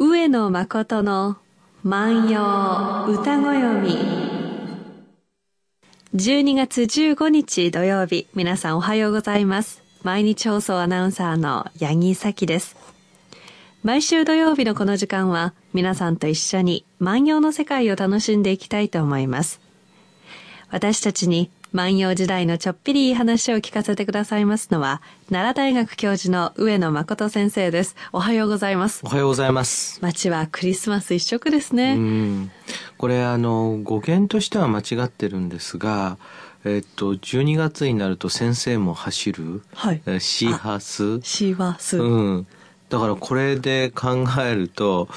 上野誠の万葉歌ご読み。12月15日土曜日皆さんおはようございます。毎日放送アナウンサーの八木咲です。毎週土曜日のこの時間は皆さんと一緒に万葉の世界を楽しんでいきたいと思います。私たちに万葉時代のちょっぴりいい話を聞かせてくださいますのは、奈良大学教授の上野誠先生です。おはようございます。おはようございます。街はクリスマス一色ですね。うん。これ、あの、語源としては間違ってるんですが、えっと、12月になると先生も走る、はい、シーハス。シーハス。うん。だからこれで考えると、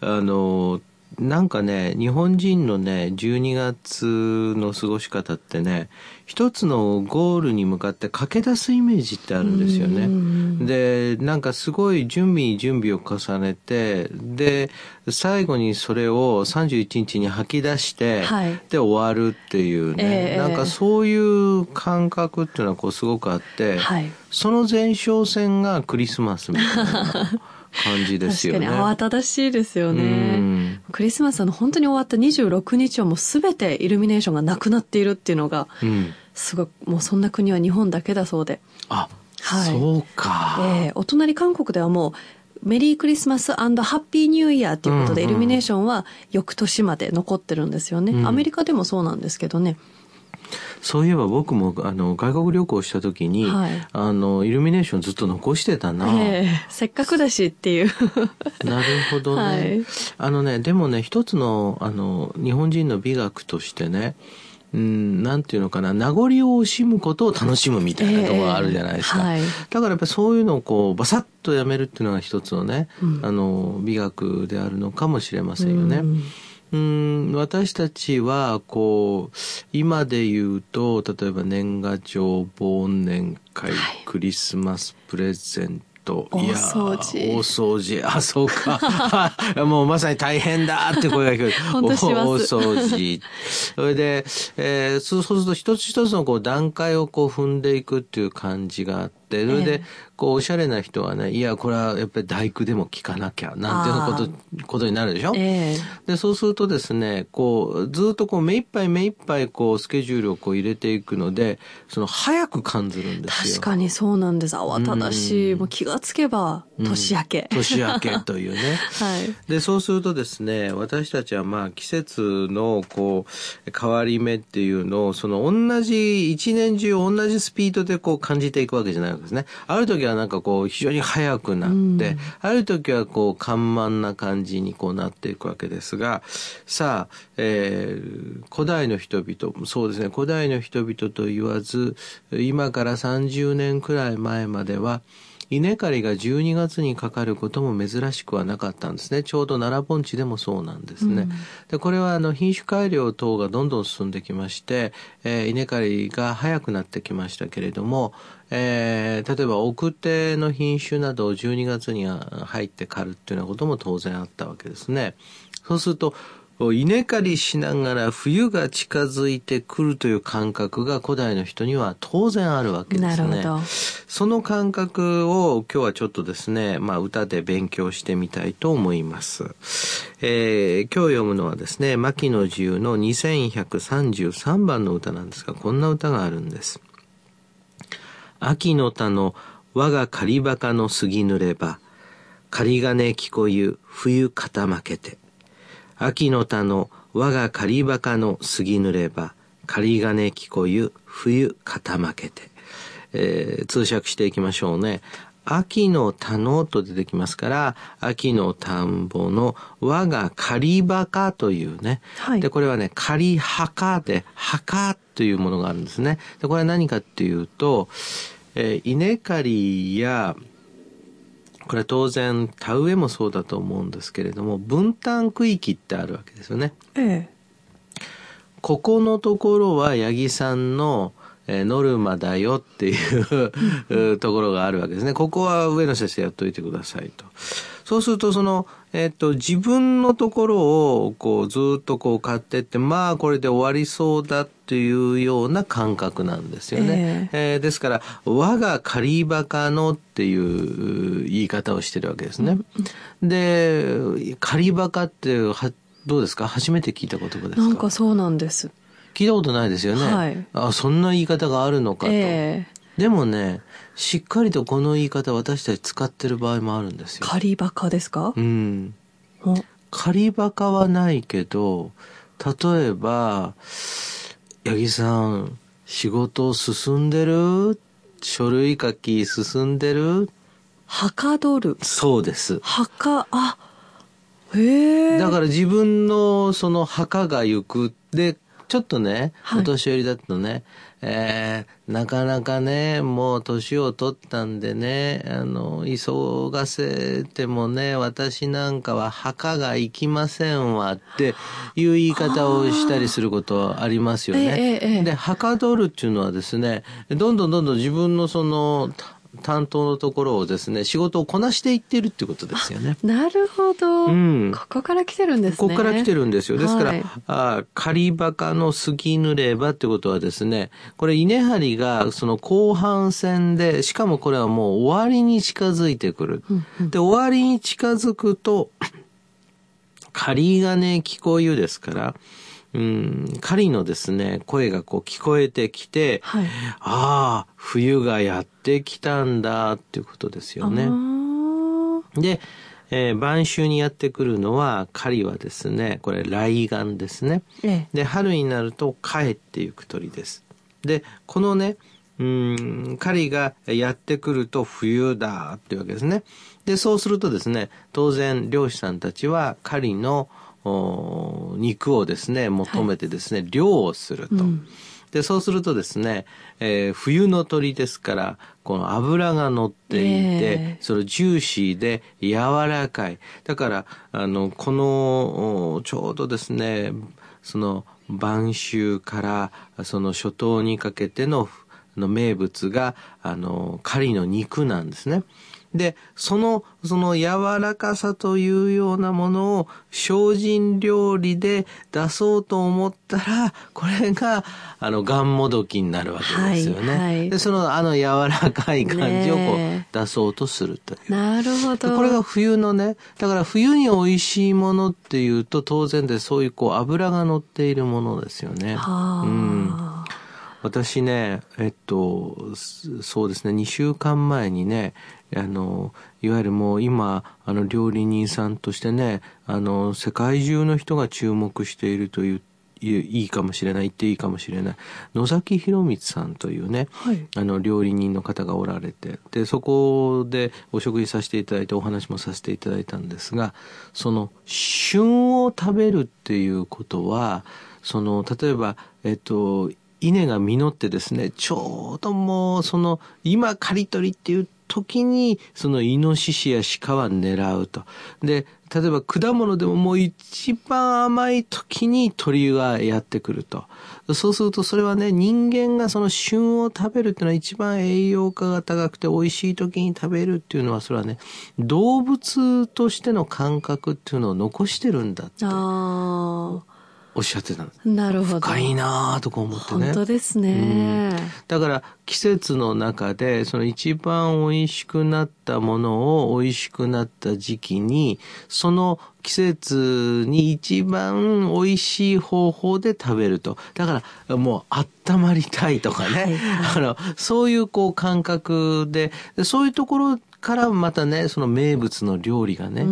あの、なんかね、日本人のね、12月の過ごし方ってね、一つのゴールに向かって駆け出すイメージってあるんですよね。で、なんかすごい準備に準備を重ねて、で、最後にそれを31日に吐き出して、はい、で終わるっていうね、えー、なんかそういう感覚っていうのはこうすごくあって、はい、その前哨戦がクリスマスみたいな。感じですよね。確かに慌ただしいですよね。クリスマスの本当に終わった26日はもうすべてイルミネーションがなくなっているっていうのが、うん、すごい、もうそんな国は日本だけだそうで。あ、はい、そうか。えー、お隣韓国ではもう、メリークリスマスハッピーニューイヤーということで、イルミネーションは翌年まで残ってるんですよね。うん、アメリカでもそうなんですけどね。そういえば僕もあの外国旅行した時に、はい、あのイルミネーションずっと残してたな、えー、せっかくだしっていう。なるほどね、はい、あのねでもね一つのあの日本人の美学としてねうん、なんていうのかな、名残を惜しむことを楽しむみたいなところがあるじゃないですか。えーはい、だからやっぱりそういうのをこう、バサッとやめるっていうのが一つのね、うん、あの、美学であるのかもしれませんよね。うんうん私たちはこう今で言うと例えば年賀状忘年会、はい、クリスマスプレゼント。大掃除。大掃除。あそうか。もうまさに大変だって声が聞こえる。大掃除。それで、えー、そうすると一つ一つのこう段階をこう踏んでいくっていう感じがあってそれで、こう、おしゃれな人はね、いや、これはやっぱり大工でも聞かなきゃ、なんていうこと、ことになるでしょ、えー、で、そうするとですね、こう、ずっとこう、目いっぱい目いっぱい、こう、スケジュールをこう入れていくので、その、早く感じるんですよ。確かにそうなんです。慌ただしい。もう気がつけば、年明け。うん、年明けというね。はい。で、そうするとですね、私たちはまあ、季節の、こう、変わり目っていうのを、その、同じ、一年中同じスピードでこう感じていくわけじゃないわけですね。ある時はなんかこう非常に速くなって、うん、ある時はこう緩慢な感じにこうなっていくわけですが、さあ、えー、古代の人々、そうですね、古代の人々と言わず、今から30年くらい前までは、稲刈りが12月にかかることも珍しくはなかったんですね。ちょうど奈良盆地でもそうなんですね。うん、でこれはあの品種改良等がどんどん進んできまして、えー、稲刈りが早くなってきましたけれども、えー、例えば奥手の品種などを12月に入って刈るっていうようなことも当然あったわけですね。そうすると稲刈りしながら冬が近づいてくるという感覚が古代の人には当然あるわけですね。その感覚を今日はちょっとですね、まあ歌で勉強してみたいと思います。えー、今日読むのはですね、牧野自由の2133番の歌なんですが、こんな歌があるんです。秋の田の我が狩りバカの杉濡れば、狩り金聞こゆ冬肩負けて。秋の田の我が狩りバカの杉濡れば、狩り金聞こゆ冬肩負けて。えー、通訳していきましょうね。秋の田のと出てきますから、秋の田んぼの我が狩りバカというね。はい、で、これはね、狩り墓で、墓というものがあるんですね。で、これは何かっていうと、えー、稲刈りや、これ当然田植えもそうだと思うんですけれども分担区域ってあるわけですよね。ええ、ここのところは八木さんのえー、ノルマだよっていうところがあるわけですね。ここは上野先生やっといてくださいと。そうするとその、えっと、自分のところをこうずっとこう買ってってまあこれで終わりそうだっていうような感覚なんですよね。えー、えー、ですから我が借りバカのっていう言い方をしてるわけですね。うん、で借りバカってはどうですか？初めて聞いた言葉ですか？なんかそうなんです。聞いたことないですよね。はい、あそんな言い方があるのかと。えー、でもねしっかりとこの言い方私たち使ってる場合もあるんですよ。仮バカですか？うん。仮バカはないけど、例えば、八木さん、仕事進んでる？書類書き進んでる？はかどる。そうです。はか、あ、へえ。だから自分のその墓が行く。で、ちょっとね、お年寄りだとね、えー、なかなかね、もう年を取ったんでね、あの、急がせてもね、私なんかは墓が行きませんわっていう言い方をしたりすることありますよね。ええ、で、はかどるっていうのはですね、どんどんどんどん自分のその、担当のところをですね、仕事をこなしていってるっていうことですよね。なるほど。うん。ここから来てるんですね。ここから来てるんですよ。ですから、はい、あ仮バカの過ぎぬればってことはですね、これ稲張りがその後半戦で、しかもこれはもう終わりに近づいてくる。うんうん、で、終わりに近づくと、仮がね、聞こえゆですから、うん、狩りのですね、声がこう聞こえてきて、はい、ああ、冬がやってきたんだっていうことですよね。で、えー、晩秋にやってくるのは、狩りはですね、これ来岸ですね。ええ、で、春になると帰っていく鳥です。で、このね、うん、狩りがやってくると冬だっていうわけですね。で、そうするとですね、当然漁師さんたちは狩りの肉をですね求めてですね、はい、漁をすると。うんで、そうするとですね、えー、冬の鳥ですから、この脂が乗っていて、えー、そのジューシーで柔らかい。だから、あの、この、ちょうどですね、その、晩秋からその初冬にかけてのの名物が、あの、狩りの肉なんですね。で、その、その柔らかさというようなものを精進料理で出そうと思ったら、これが、あの、がんもどきになるわけですよね。はいはい、で、その、あの柔らかい感じをこう、出そうとするという。なるほど。これが冬のね、だから冬に美味しいものっていうと当然でそういうこう油が乗っているものですよね。はあ。うん私ね、えっと、そうですね、2週間前にね、あの、いわゆるもう今、あの、料理人さんとしてね、あの、世界中の人が注目しているといういいかもしれない言っていいかもしれない。野崎博光さんというね、はい、あの料理人の方がおられてでそこでお食事させていただいてお話もさせていただいたんですがその旬を食べるっていうことはその例えばえっと稲が実ってですね、ちょうどもうその今刈り取りっていう時にそのイノシシや鹿は狙うと。で、例えば果物でももう一番甘い時に鳥がやってくると。そうするとそれはね、人間がその旬を食べるっていうのは一番栄養価が高くて美味しい時に食べるっていうのはそれはね、動物としての感覚っていうのを残してるんだって。ああ。おっしゃってたなるほど。深いなとか思ってね。本当ですね、うん、だから季節の中で、その一番美味しくなったものを美味しくなった時期に、その季節に一番美味しい方法で食べると。だからもう温まりたいとかね。はいはい、あの、そういうこう感覚で、そういうところからまたね、その名物の料理がね、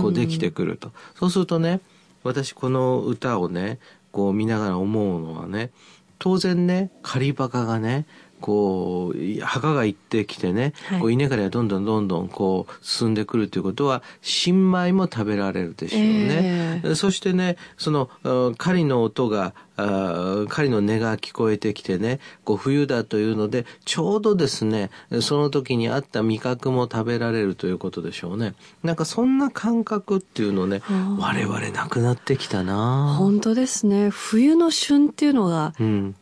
こうできてくると。そうするとね、私この歌をねこう見ながら思うのはね当然ね狩りバカがねこう墓が行ってきてね、はい、こう稲刈りがどんどんどんどんこう進んでくるということは新米も食べられるでしょうね、えー、そしてねその狩りの音があ狩りの音が聞こえてきてね、こう冬だというので、ちょうどですね、その時にあった味覚も食べられるということでしょうね。なんかそんな感覚っていうのね、我々なくなってきたな。本当ですね。冬の旬っていうのが、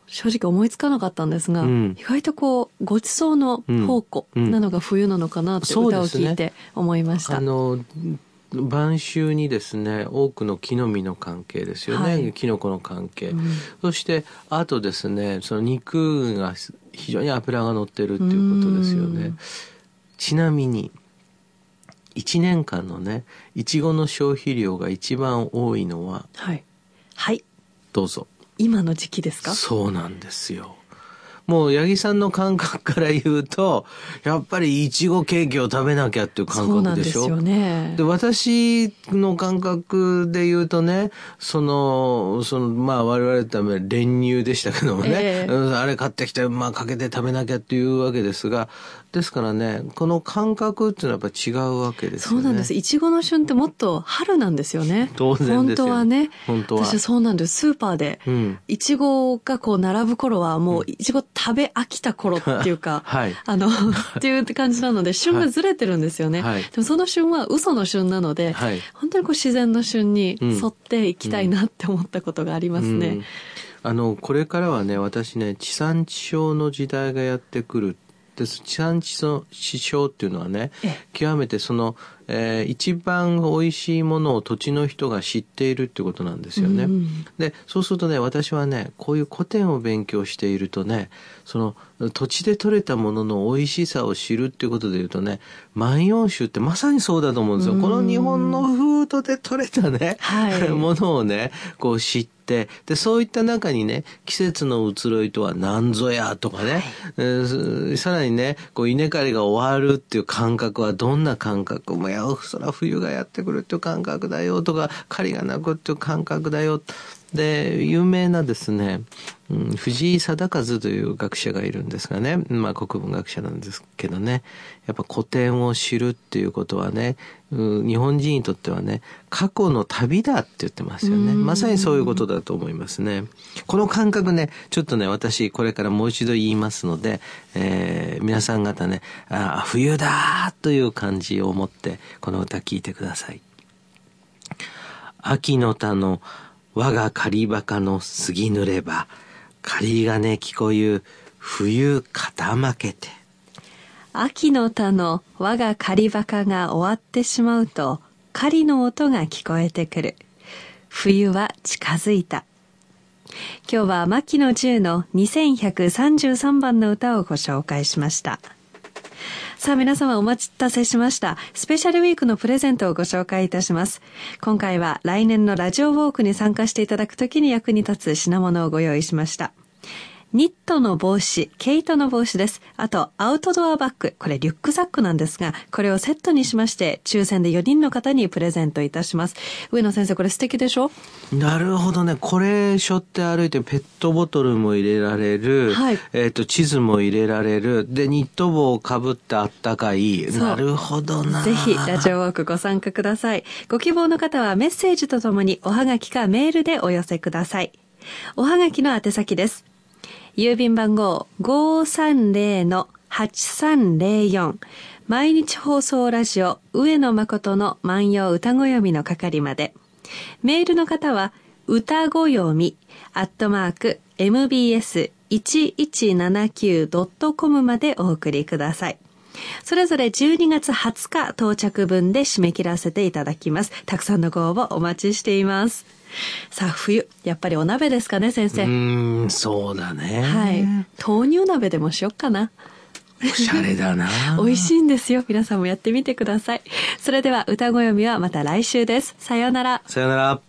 正直思いつかなかったんですが、うん、意外とこう、ごちそうの宝庫なのが冬なのかなって歌を聞いて思いました。うんうん、あの晩秋にですね多くの木の実の関係ですよね、はい、キノコの関係、うん、そしてあとですねその肉が非常に脂が乗ってるっていうことですよね。ちなみに1年間のねいちごの消費量が一番多いのははい、はい、どうぞ。今の時期ですか？そうなんですよもう八木さんの感覚から言うと、やっぱりいちごケーキを食べなきゃっていう感覚でしょ？そうなんですよね。で、私の感覚で言うとね、その、その、まあ我々ため練乳でしたけどもね、えー、あれ買ってきて、まあかけて食べなきゃっていうわけですが、ですからね、この感覚っていうのはやっぱ違うわけですよね。そうなんです。いちごの旬ってもっと春なんですよね。当然本当はね。本当は。私そうなんです。スーパーで、いちごがこう並ぶ頃はもういちご食べ飽きた頃っていうか、はい、あの、っていう感じなので、旬がずれてるんですよね。はい、でもその旬は嘘の旬なので、はい、本当にこう自然の旬に沿っていきたいなって思ったことがありますね。うん。うんあの、これからはね、私ね、地産地消の時代がやってくる。です地産地消っていうのはね極めてその、えー、一番美味しいものを土地の人が知っているってことなんですよね。うん、でそうするとね私はねこういう古典を勉強しているとねその土地で採れたものの美味しさを知るっていうことで言うとね万葉集ってまさにそうだと思うんですよ。この日本の風土で採れたね、はい、ものをねこう知ってて、で、そういった中にね、季節の移ろいとは何ぞやとかね、はい、えー、さらにね、こう稲刈りが終わるっていう感覚はどんな感覚？もや、そら冬がやってくるっていう感覚だよとか、狩りがなくっていう感覚だよ。で、有名なですね、うん、藤井貞和という学者がいるんですがね、まあ国文学者なんですけどね、やっぱ古典を知るっていうことはね、うん、日本人にとってはね、過去の旅だって言ってますよね。まさにそういうことだと思いますね。この感覚ね、ちょっとね、私これからもう一度言いますので、えー、皆さん方ね、あ冬だという感じを持って、この歌聞いてください。秋の田の我が狩りバカの杉濡れば、狩り金聞こゆ、冬傾けて。秋の田の我が狩りバカが終わってしまうと、狩りの音が聞こえてくる。冬は近づいた。今日は牧野十の2133番の歌をご紹介しました。さあ皆様お待ちたせしました。スペシャルウィークのプレゼントをご紹介いたします。今回は来年のラジオウォークに参加していただくときに役に立つ品物をご用意しました。ニットの帽子、毛糸の帽子です。あと、アウトドアバッグ。これリュックサックなんですが、これをセットにしまして、抽選で4人の方にプレゼントいたします。上野先生、これ素敵でしょ？なるほどね。これ、背負って歩いてペットボトルも入れられる。はい。えっ、ー、と、地図も入れられる。で、ニット帽をかぶってあったかい。なるほどな。ぜひ、ラジオウォークご参加ください。ご希望の方はメッセージとともにおはがきかメールでお寄せください。おはがきの宛先です。郵便番号530-8304毎日放送ラジオ上野誠の万葉歌子読みの係まで。メールの方は歌子読みアットマーク mbs1179.com までお送りください。それぞれ12月20日到着分で締め切らせていただきます。たくさんのご応募お待ちしています。さあ、冬、やっぱりお鍋ですかね、先生。うん、そうだね。はい。豆乳鍋でもしよっかな。おしゃれだな。美味しいんですよ。皆さんもやってみてください。それでは歌声読みはまた来週です。さようなら。さようなら。